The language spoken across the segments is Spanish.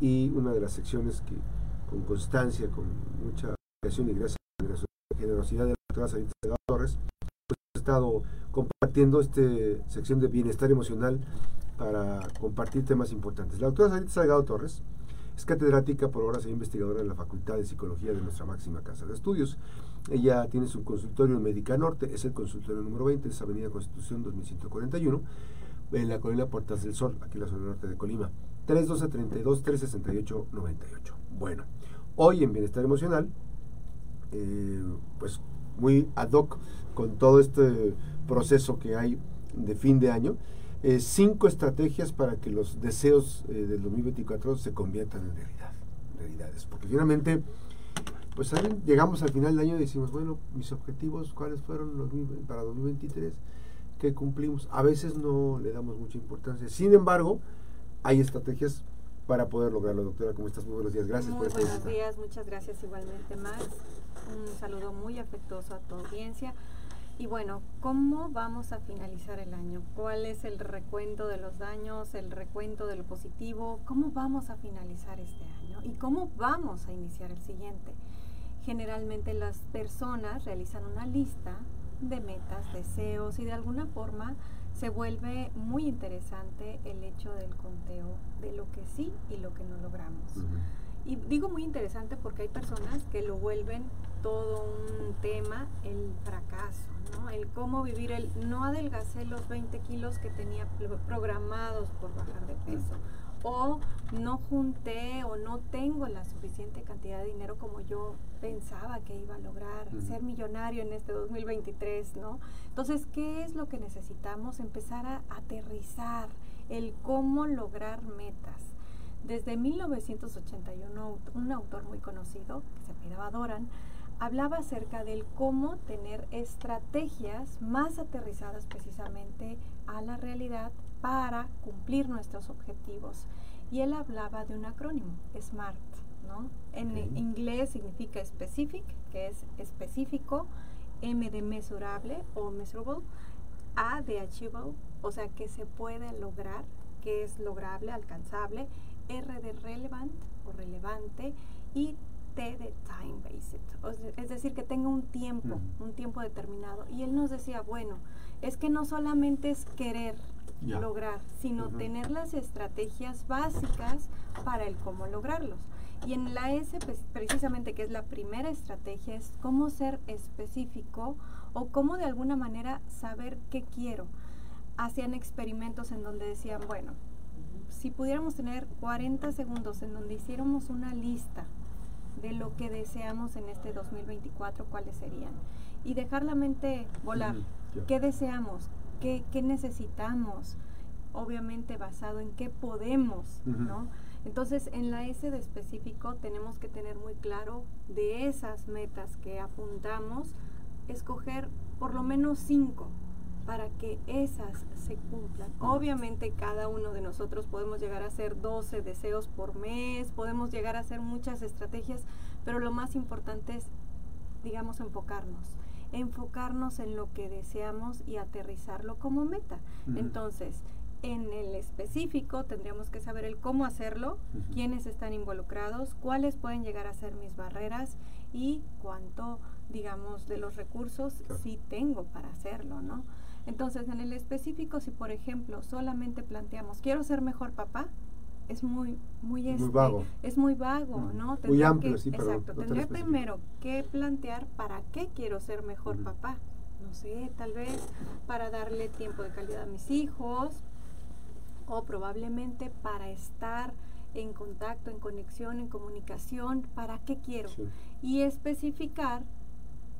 y una de las secciones que con constancia, con mucha dedicación y gracias a la generosidad de la doctora Sarita Torres, pues, estado compartiendo esta sección de bienestar emocional para compartir temas importantes. La doctora Sarita Salgado Torres es catedrática por horas e investigadora en la Facultad de Psicología de nuestra máxima casa de estudios. Ella tiene su consultorio en Médica Norte, es el consultorio número 20, es Avenida Constitución 2141, en la colonia Puertas del Sol, aquí en la zona norte de Colima. 312-32-368-98. Bueno, hoy en Bienestar Emocional, eh, pues muy ad hoc con todo este proceso que hay de fin de año, eh, cinco estrategias para que los deseos eh, del 2024 se conviertan en realidad, realidades. Porque finalmente, pues llegamos al final del año y decimos, bueno, mis objetivos, ¿cuáles fueron los para 2023? que cumplimos? A veces no le damos mucha importancia. Sin embargo, hay estrategias para poder lograrlo. Doctora, ¿cómo estás? Muy buenos días. Gracias por esta Buenos días, muchas gracias igualmente, Max. Un saludo muy afectuoso a tu audiencia. Y bueno, ¿cómo vamos a finalizar el año? ¿Cuál es el recuento de los daños, el recuento de lo positivo? ¿Cómo vamos a finalizar este año? ¿Y cómo vamos a iniciar el siguiente? Generalmente las personas realizan una lista de metas, deseos y de alguna forma se vuelve muy interesante el hecho del conteo de lo que sí y lo que no logramos. Y digo muy interesante porque hay personas que lo vuelven todo un tema, el fracaso, ¿no? El cómo vivir el, no adelgacé los 20 kilos que tenía programados por bajar de peso. O no junté o no tengo la suficiente cantidad de dinero como yo pensaba que iba a lograr ser millonario en este 2023, ¿no? Entonces, ¿qué es lo que necesitamos? Empezar a aterrizar el cómo lograr metas. Desde 1981, un autor muy conocido, que se apellidaba Doran, hablaba acerca del cómo tener estrategias más aterrizadas precisamente a la realidad para cumplir nuestros objetivos. Y él hablaba de un acrónimo, SMART, ¿no? En inglés significa specific, que es específico, M de mesurable o measurable, A de achievable, o sea, que se puede lograr, que es lograble, alcanzable, R de relevant o relevante y de time based, es decir, que tenga un tiempo, un tiempo determinado. Y él nos decía, bueno, es que no solamente es querer lograr, sino tener las estrategias básicas para el cómo lograrlos. Y en la S, pues, precisamente, que es la primera estrategia, es cómo ser específico o cómo de alguna manera saber qué quiero. Hacían experimentos en donde decían, bueno, si pudiéramos tener 40 segundos en donde hiciéramos una lista de lo que deseamos en este 2024, cuáles serían. Y dejar la mente volar. ¿Qué deseamos? ¿Qué, necesitamos? Obviamente basado en qué podemos, ¿no? Entonces, en la S de específico tenemos que tener muy claro de esas metas que apuntamos, escoger por lo menos cinco para que esas se cumplan. Obviamente cada uno de nosotros podemos llegar a hacer 12 deseos por mes, podemos llegar a hacer muchas estrategias, pero lo más importante es, digamos, enfocarnos. Enfocarnos en lo que deseamos y aterrizarlo como meta. Entonces, en el específico tendríamos que saber el cómo hacerlo, quiénes están involucrados, cuáles pueden llegar a ser mis barreras y cuánto, digamos, de los recursos sí tengo para hacerlo, ¿no? Entonces, en el específico, si por ejemplo solamente planteamos, quiero ser mejor papá, es muy, muy, este, vago. Es muy vago, ¿no? muy amplio, sí, pero Exacto, tendría primero que plantear para qué quiero ser mejor papá. No sé, tal vez para darle tiempo de calidad a mis hijos o probablemente para estar en contacto, en conexión, en comunicación, para qué quiero. Y especificar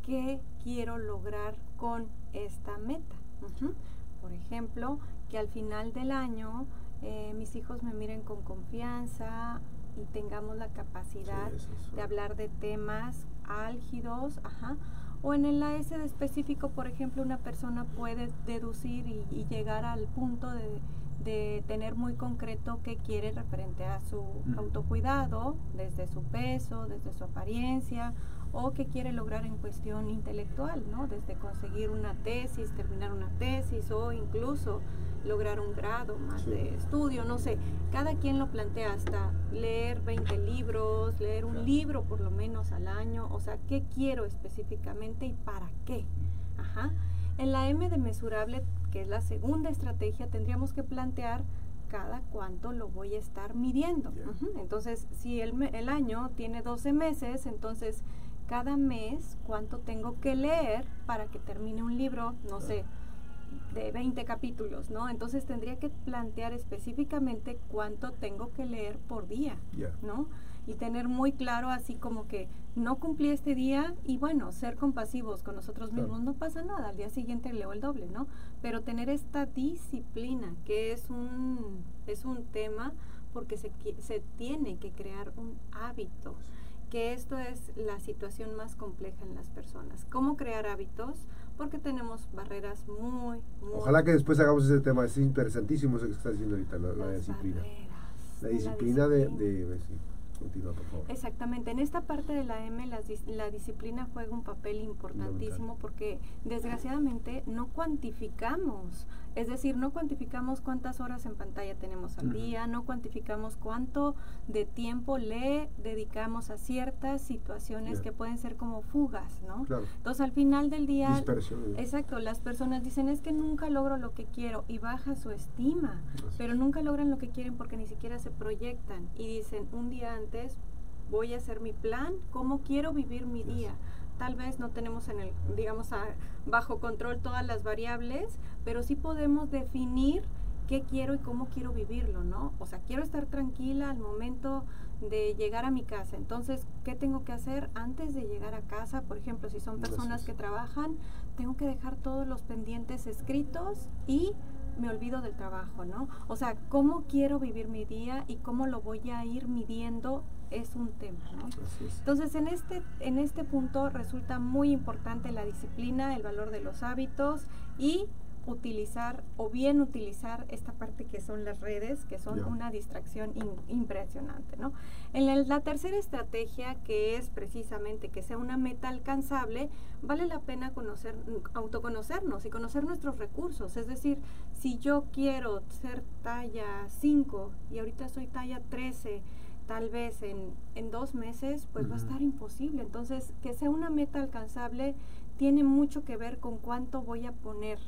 qué quiero lograr con esta meta. Por ejemplo, que al final del año eh, mis hijos me miren con confianza y tengamos la capacidad de hablar de temas álgidos, ajá. O en el AS de específico, por ejemplo, una persona puede deducir y, llegar al punto de, tener muy concreto qué quiere referente a su autocuidado, desde su peso, desde su apariencia, o que quiere lograr en cuestión intelectual, ¿no? Desde conseguir una tesis, terminar una tesis o incluso lograr un grado más de estudio, no sé, cada quien lo plantea hasta leer 20 libros, leer un libro por lo menos al año, o sea, ¿qué quiero específicamente y para qué? Ajá. En la M de mesurable, que es la segunda estrategia, tendríamos que plantear cada cuánto lo voy a estar midiendo. Entonces, si el, el año tiene 12 meses, entonces cada mes cuánto tengo que leer para que termine un libro, no sé, de 20 capítulos, ¿no? Entonces tendría que plantear específicamente cuánto tengo que leer por día, ¿no? Y tener muy claro así como que no cumplí este día y bueno, ser compasivos con nosotros mismos, no pasa nada, al día siguiente leo el doble, ¿no? Pero tener esta disciplina, que es un, es un tema porque se, se tiene que crear un hábito, que esto es la situación más compleja en las personas. ¿Cómo crear hábitos? Porque tenemos barreras muy, muy... Ojalá que después hagamos ese tema, es interesantísimo eso que está diciendo ahorita, la, disciplina. La disciplina, de... de, Continúa, por favor. Exactamente. En esta parte de la M, la, la disciplina juega un papel importantísimo porque desgraciadamente no cuantificamos es decir, no cuantificamos cuántas horas en pantalla tenemos al día, no cuantificamos cuánto de tiempo le dedicamos a ciertas situaciones que pueden ser como fugas, ¿no? Entonces, al final del día, exacto, las personas dicen es que nunca logro lo que quiero y baja su estima, pero nunca logran lo que quieren porque ni siquiera se proyectan y dicen un día antes voy a hacer mi plan, cómo quiero vivir mi día tal vez no tenemos en el, digamos, bajo control todas las variables, pero sí podemos definir qué quiero y cómo quiero vivirlo, ¿no? O sea, quiero estar tranquila al momento de llegar a mi casa. Entonces, ¿qué tengo que hacer antes de llegar a casa? Por ejemplo, si son personas que trabajan, tengo que dejar todos los pendientes escritos y me olvido del trabajo, ¿no? O sea, cómo quiero vivir mi día y cómo lo voy a ir midiendo es un tema, ¿no? Entonces, en este, en este punto resulta muy importante la disciplina, el valor de los hábitos y utilizar o bien utilizar esta parte que son las redes, que son una distracción impresionante, ¿no? En la tercera estrategia, que es precisamente que sea una meta alcanzable, vale la pena conocer, autoconocernos y conocer nuestros recursos. Es decir, si yo quiero ser talla 5 y ahorita soy talla 13, tal vez en, en dos meses, pues va a estar imposible. Entonces, que sea una meta alcanzable tiene mucho que ver con cuánto voy a poner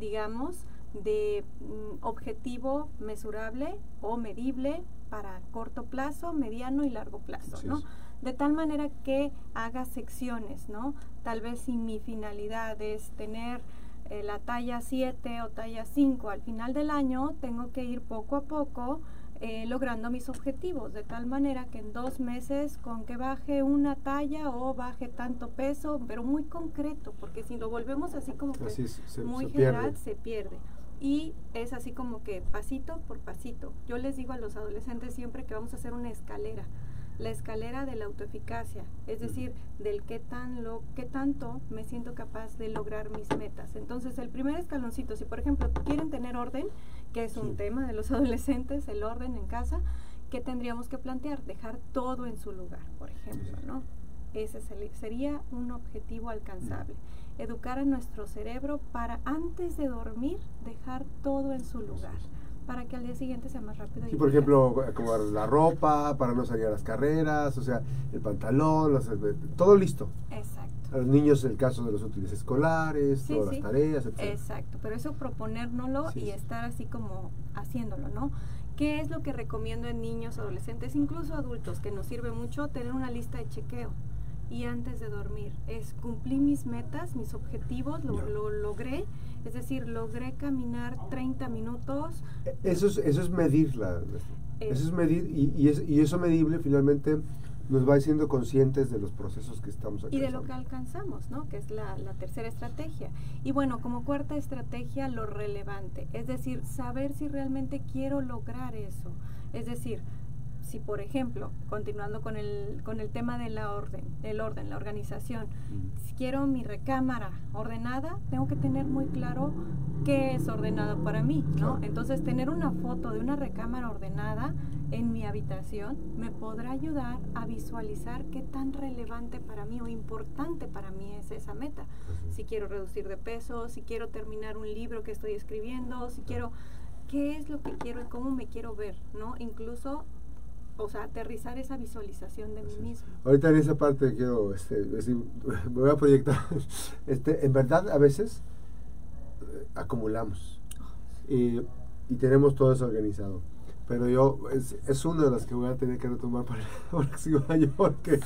digamos, de mm, objetivo mesurable o medible para corto plazo, mediano y largo plazo, ¿no? De tal manera que haga secciones, ¿no? Tal vez si mi finalidad es tener eh, la talla 7 o talla 5 al final del año, tengo que ir poco a poco eh, logrando mis objetivos, de tal manera que en dos meses con que baje una talla o baje tanto peso, pero muy concreto, porque si lo volvemos así como que muy general, se pierde. Y es así como que pasito por pasito. Yo les digo a los adolescentes siempre que vamos a hacer una escalera la escalera de la autoeficacia, es decir, del qué tan lo qué tanto me siento capaz de lograr mis metas. Entonces, el primer escaloncito, si por ejemplo quieren tener orden, que es un tema de los adolescentes, el orden en casa, ¿qué tendríamos que plantear? Dejar todo en su lugar, por ejemplo, ¿no? Ese sería un objetivo alcanzable. Educar a nuestro cerebro para antes de dormir dejar todo en su lugar para que al día siguiente sea más rápido. Sí, por ejemplo, acomodar la ropa para no salir a las carreras, o sea, el pantalón, todo listo. Exacto. A los niños el caso de los útiles escolares, todas las tareas, etc. Exacto, pero eso proponérnoslo y estar así como haciéndolo, ¿no? ¿Qué es lo que recomiendo en niños, adolescentes, incluso adultos, que nos sirve mucho tener una lista de chequeo? Y antes de dormir, es cumplir mis metas, mis objetivos, lo, lo logré es decir, logré caminar 30 minutos. E, eso es, eso es medirla. Eso es medir y, y, es, y, eso medible finalmente nos va haciendo conscientes de los procesos que estamos alcanzando. Y de lo que alcanzamos, ¿no? Que es la, la tercera estrategia. Y bueno, como cuarta estrategia, lo relevante. Es decir, saber si realmente quiero lograr eso. Es decir, si por ejemplo, continuando con el, con el tema de la orden, el orden, la organización, si quiero mi recámara ordenada, tengo que tener muy claro qué es ordenado para mí, ¿no? Entonces, tener una foto de una recámara ordenada en mi habitación me podrá ayudar a visualizar qué tan relevante para mí o importante para mí es esa meta. Si quiero reducir de peso, si quiero terminar un libro que estoy escribiendo, si quiero qué es lo que quiero y cómo me quiero ver, ¿no? Incluso o sea, aterrizar esa visualización de mí mismo. Ahorita en esa parte quiero este, decir, me voy a proyectar. Este, en verdad, a veces eh, acumulamos y, y, tenemos todo eso organizado. Pero yo, es, es, una de las que voy a tener que retomar para el próximo año, porque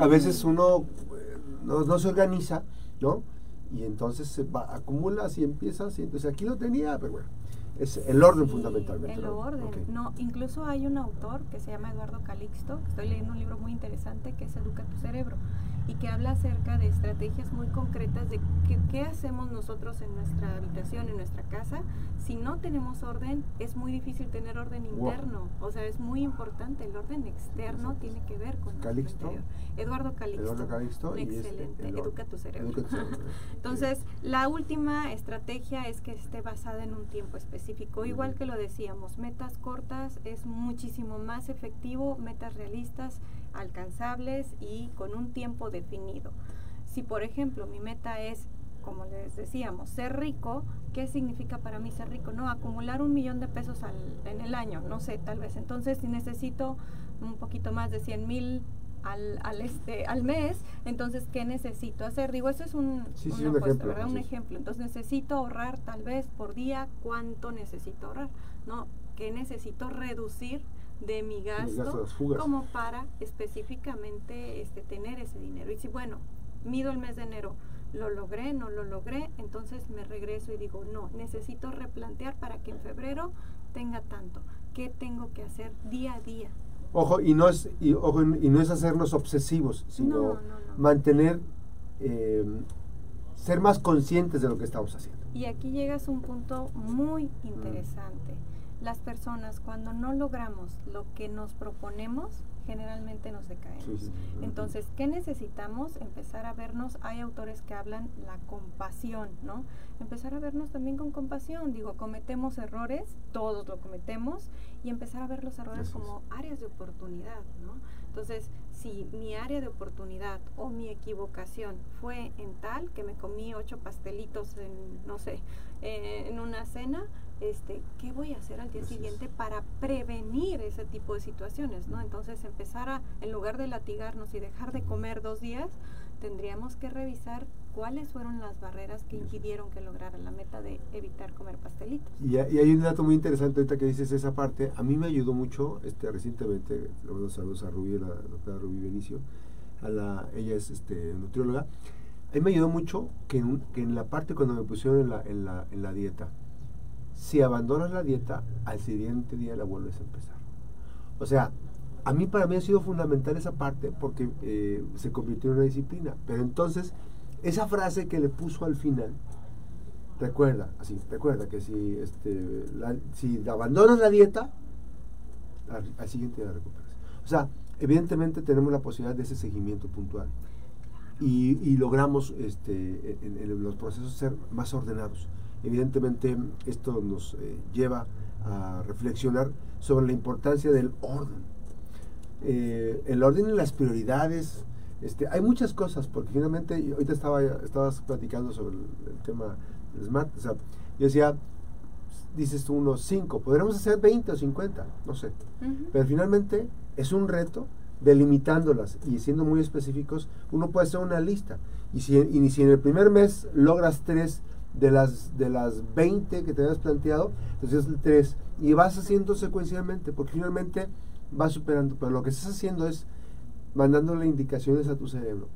a veces uno eh, no, no, se organiza, ¿no? Y entonces se va, acumulas y empiezas, y entonces aquí lo tenía, pero bueno es el orden fundamentalmente. El orden. No, incluso hay un autor que se llama Eduardo Calixto, estoy leyendo un libro muy interesante que es Educa tu cerebro y que habla acerca de estrategias muy concretas de qué, hacemos nosotros en nuestra habitación, en nuestra casa. Si no tenemos orden, es muy difícil tener orden interno. O sea, es muy importante. El orden externo tiene que ver con Calixto. Eduardo Calixto. Eduardo Calixto. excelente. Educa tu cerebro. Entonces, la última estrategia es que esté basada en un tiempo específico. Igual que lo decíamos, metas cortas es muchísimo más efectivo, metas realistas alcanzables y con un tiempo definido. Si por ejemplo mi meta es, como les decíamos, ser rico, ¿qué significa para mí ser rico? No, acumular un millón de pesos al, en el año, no sé, tal vez. Entonces si necesito un poquito más de 100 mil al, al, este, al mes, entonces, ¿qué necesito hacer? Digo, eso es un, ejemplo, un ejemplo. Entonces, necesito ahorrar tal vez por día, ¿cuánto necesito ahorrar? ¿No? ¿Qué necesito reducir de mi gasto como para específicamente este, tener ese dinero. Y si, bueno, mido el mes de enero, lo logré, no lo logré, entonces me regreso y digo, no, necesito replantear para que en febrero tenga tanto. ¿Qué tengo que hacer día a día? Ojo, y no es, y, ojo, y no es hacernos obsesivos, sino mantener, em, ser más conscientes de lo que estamos haciendo. Y aquí llegas a un punto muy interesante. Las personas cuando no logramos lo que nos proponemos, generalmente nos decaemos. Entonces, ¿qué necesitamos? Empezar a vernos, hay autores que hablan la compasión, ¿no? Empezar a vernos también con compasión, digo, cometemos errores, todos lo cometemos, y empezar a ver los errores como áreas de oportunidad, ¿no? Entonces, si mi área de oportunidad o mi equivocación fue en tal que me comí ocho pastelitos en, no sé, eh, en una cena, este, ¿qué voy a hacer al día siguiente para prevenir ese tipo de situaciones? ¿no? Entonces empezar a, en lugar de latigarnos y dejar de comer dos días, tendríamos que revisar cuáles fueron las barreras que impidieron que lograra la meta de evitar comer pastelitos. Y, hay un dato muy interesante ahorita que dices esa parte. A mí me ayudó mucho este recientemente, los saludos a Rubí, la doctora Rubí Benicio, a la, ella es este, nutrióloga. A mí me ayudó mucho que en, que en la parte cuando me pusieron en la, en la, en la dieta, si abandonas la dieta, al siguiente día la vuelves a empezar. O sea, a mí para mí ha sido fundamental esa parte porque eh, se convirtió en una disciplina. Pero entonces, esa frase que le puso al final, recuerda, así, recuerda que si, este, si abandonas la dieta, al, siguiente día la recuperas. O sea, evidentemente tenemos la posibilidad de ese seguimiento puntual. Y, logramos este, en los procesos ser más ordenados. Evidentemente esto nos eh, lleva a reflexionar sobre la importancia del orden. Eh, el orden y las prioridades, este, hay muchas cosas, porque finalmente, ahorita estaba, estabas platicando sobre el, tema del SMART, o sea, yo decía, dices tú unos 5, podríamos hacer 20 o 50, no sé, pero finalmente es un reto delimitándolas y siendo muy específicos, uno puede hacer una lista. Y si, y si en el primer mes logras tres de las, de las 20 que te habías planteado, entonces el 3. Y vas haciendo secuencialmente, porque finalmente vas superando. Pero lo que estás haciendo es mandándole indicaciones a tu cerebro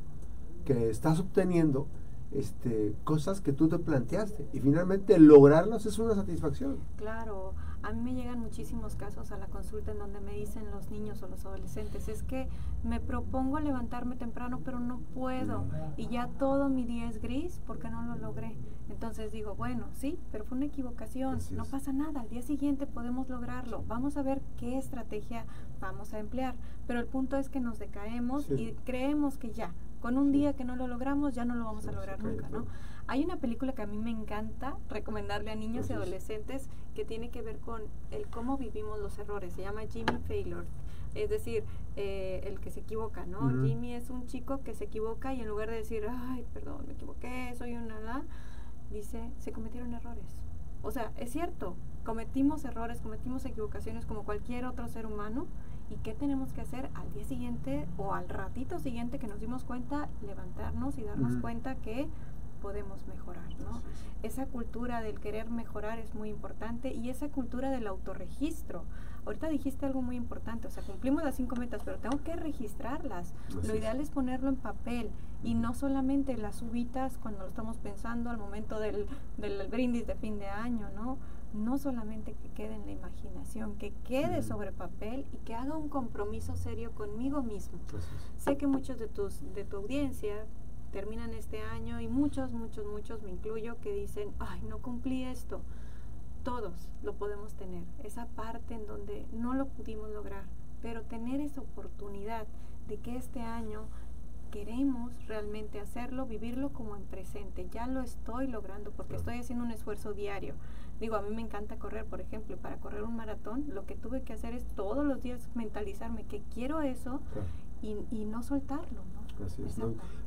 que estás obteniendo este, cosas que tú te planteaste. Y finalmente lograrlas es una satisfacción. Claro. A mí me llegan muchísimos casos a la consulta en donde me dicen los niños o los adolescentes, es que me propongo levantarme temprano, pero no puedo. Y ya todo mi día es gris porque no lo logré. Entonces digo, bueno, sí, pero fue una equivocación, no pasa nada, al día siguiente podemos lograrlo, vamos a ver qué estrategia vamos a emplear. Pero el punto es que nos decaemos y creemos que ya, con un día que no lo logramos, ya no lo vamos a lograr nunca, ¿no? Hay una película que a mí me encanta recomendarle a niños y adolescentes que tiene que ver con el cómo vivimos los errores. Se llama Jimmy Failure. Es decir, eh, el que se equivoca, ¿no? Jimmy es un chico que se equivoca y en lugar de decir, ay, perdón, me equivoqué, soy una... La, dice, se cometieron errores. O sea, es cierto, cometimos errores, cometimos equivocaciones como cualquier otro ser humano. ¿Y qué tenemos que hacer al día siguiente o al ratito siguiente que nos dimos cuenta? Levantarnos y darnos cuenta que podemos mejorar, ¿no? Esa cultura del querer mejorar es muy importante y esa cultura del autorregistro. Ahorita dijiste algo muy importante, o sea, cumplimos las cinco metas, pero tengo que registrarlas. lo ideal es ponerlo en papel y no solamente las ubitas cuando lo estamos pensando al momento del, del brindis de fin de año, ¿no? No solamente que quede en la imaginación, que quede sobre papel y que haga un compromiso serio conmigo mismo. Sé que muchos de, tus, de tu audiencia terminan este año y muchos, muchos, muchos, me incluyo, que dicen, ay, no cumplí esto. Todos lo podemos tener, esa parte en donde no lo pudimos lograr, pero tener esa oportunidad de que este año queremos realmente hacerlo, vivirlo como en presente. Ya lo estoy logrando porque estoy haciendo un esfuerzo diario. Digo, a mí me encanta correr, por ejemplo, para correr un maratón, lo que tuve que hacer es todos los días mentalizarme que quiero eso y, y no soltarlo, ¿no? Así es,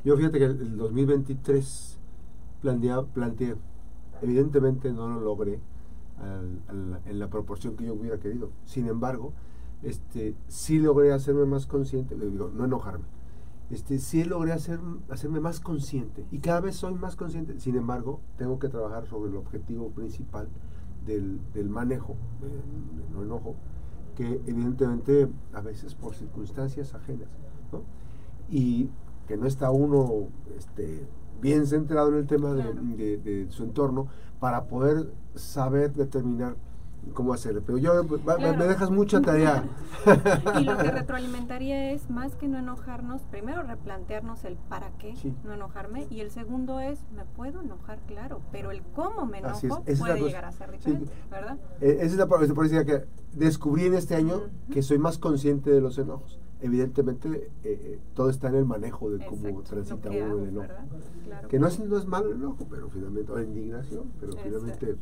Yo fíjate que el 2023 planteé, evidentemente no lo logré en la proporción que yo hubiera querido. Sin embargo, este, sí logré hacerme más consciente, le digo, no enojarme. Este, sí logré hacer, hacerme más consciente y cada vez soy más consciente. Sin embargo, tengo que trabajar sobre el objetivo principal del, del manejo, del, no enojo, que evidentemente a veces por circunstancias ajenas, ¿no? y que no está uno este, bien centrado en el tema de, su entorno para poder saber determinar cómo hacerlo. Pero yo me dejas mucha tarea. y lo que retroalimentaría es más que no enojarnos, primero replantearnos el para qué no enojarme y el segundo es me puedo enojar, claro, pero el cómo me enojo puede llegar a ser diferente, ¿verdad? Eh, esa es la policía que descubrí en este año que soy más consciente de los enojos evidentemente eh, eh, todo está en el manejo de cómo transita uno el enojo. que no es, no es malo el enojo, pero finalmente, o la indignación, pero finalmente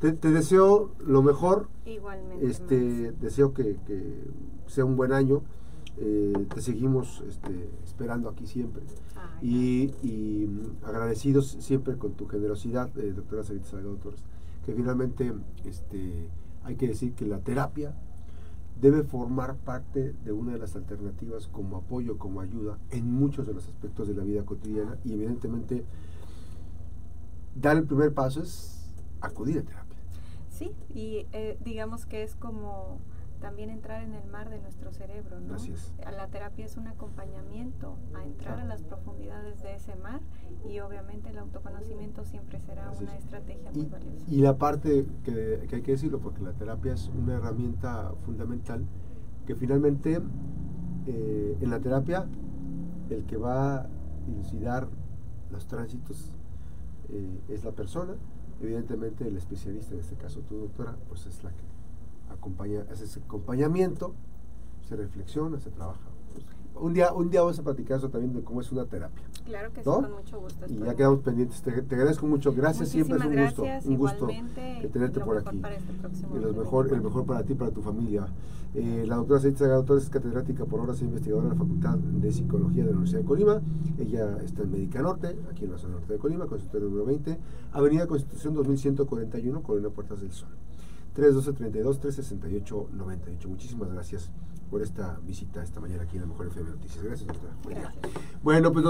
te, deseo lo mejor. Igualmente. Este, deseo que, sea un buen año. Eh, te seguimos este, esperando aquí siempre. y, mm, agradecidos siempre con tu generosidad, doctora Sarita Salgado Torres, que finalmente este, hay que decir que la terapia debe formar parte de una de las alternativas como apoyo, como ayuda en muchos de los aspectos de la vida cotidiana y evidentemente dar el primer paso es acudir a terapia. Sí, y eh, digamos que es como también entrar en el mar de nuestro cerebro, ¿no? Así es. La terapia es un acompañamiento a entrar a las profundidades de ese mar y obviamente el autoconocimiento siempre será una estrategia muy valiosa. Y la parte que, hay que decirlo, porque la terapia es una herramienta fundamental, que finalmente eh, en la terapia el que va a ilucidar los tránsitos eh, es la persona, evidentemente el especialista, en este caso tu doctora, pues es la que acompaña, hace ese acompañamiento, se reflexiona, se trabaja. Un día, un día vamos a platicar eso también de cómo es una terapia. Claro que sí, con mucho gusto. Y ya quedamos pendientes. Te, agradezco mucho. Gracias, siempre es un gusto. Un gusto que tenerte por aquí. Este y lo mejor, el mejor para ti y para tu familia. Eh, la doctora Saitza Salgado es catedrática por horas e investigadora de la Facultad de Psicología de la Universidad de Colima. Ella está en Médica Norte, aquí en la zona norte de Colima, consultorio número 20, Avenida Constitución 2141, Colonia Puertas del Sol. 312-32-368-98. Muchísimas gracias por esta visita esta mañana aquí en la Mejor FM Noticias. Gracias, doctora. Bueno, pues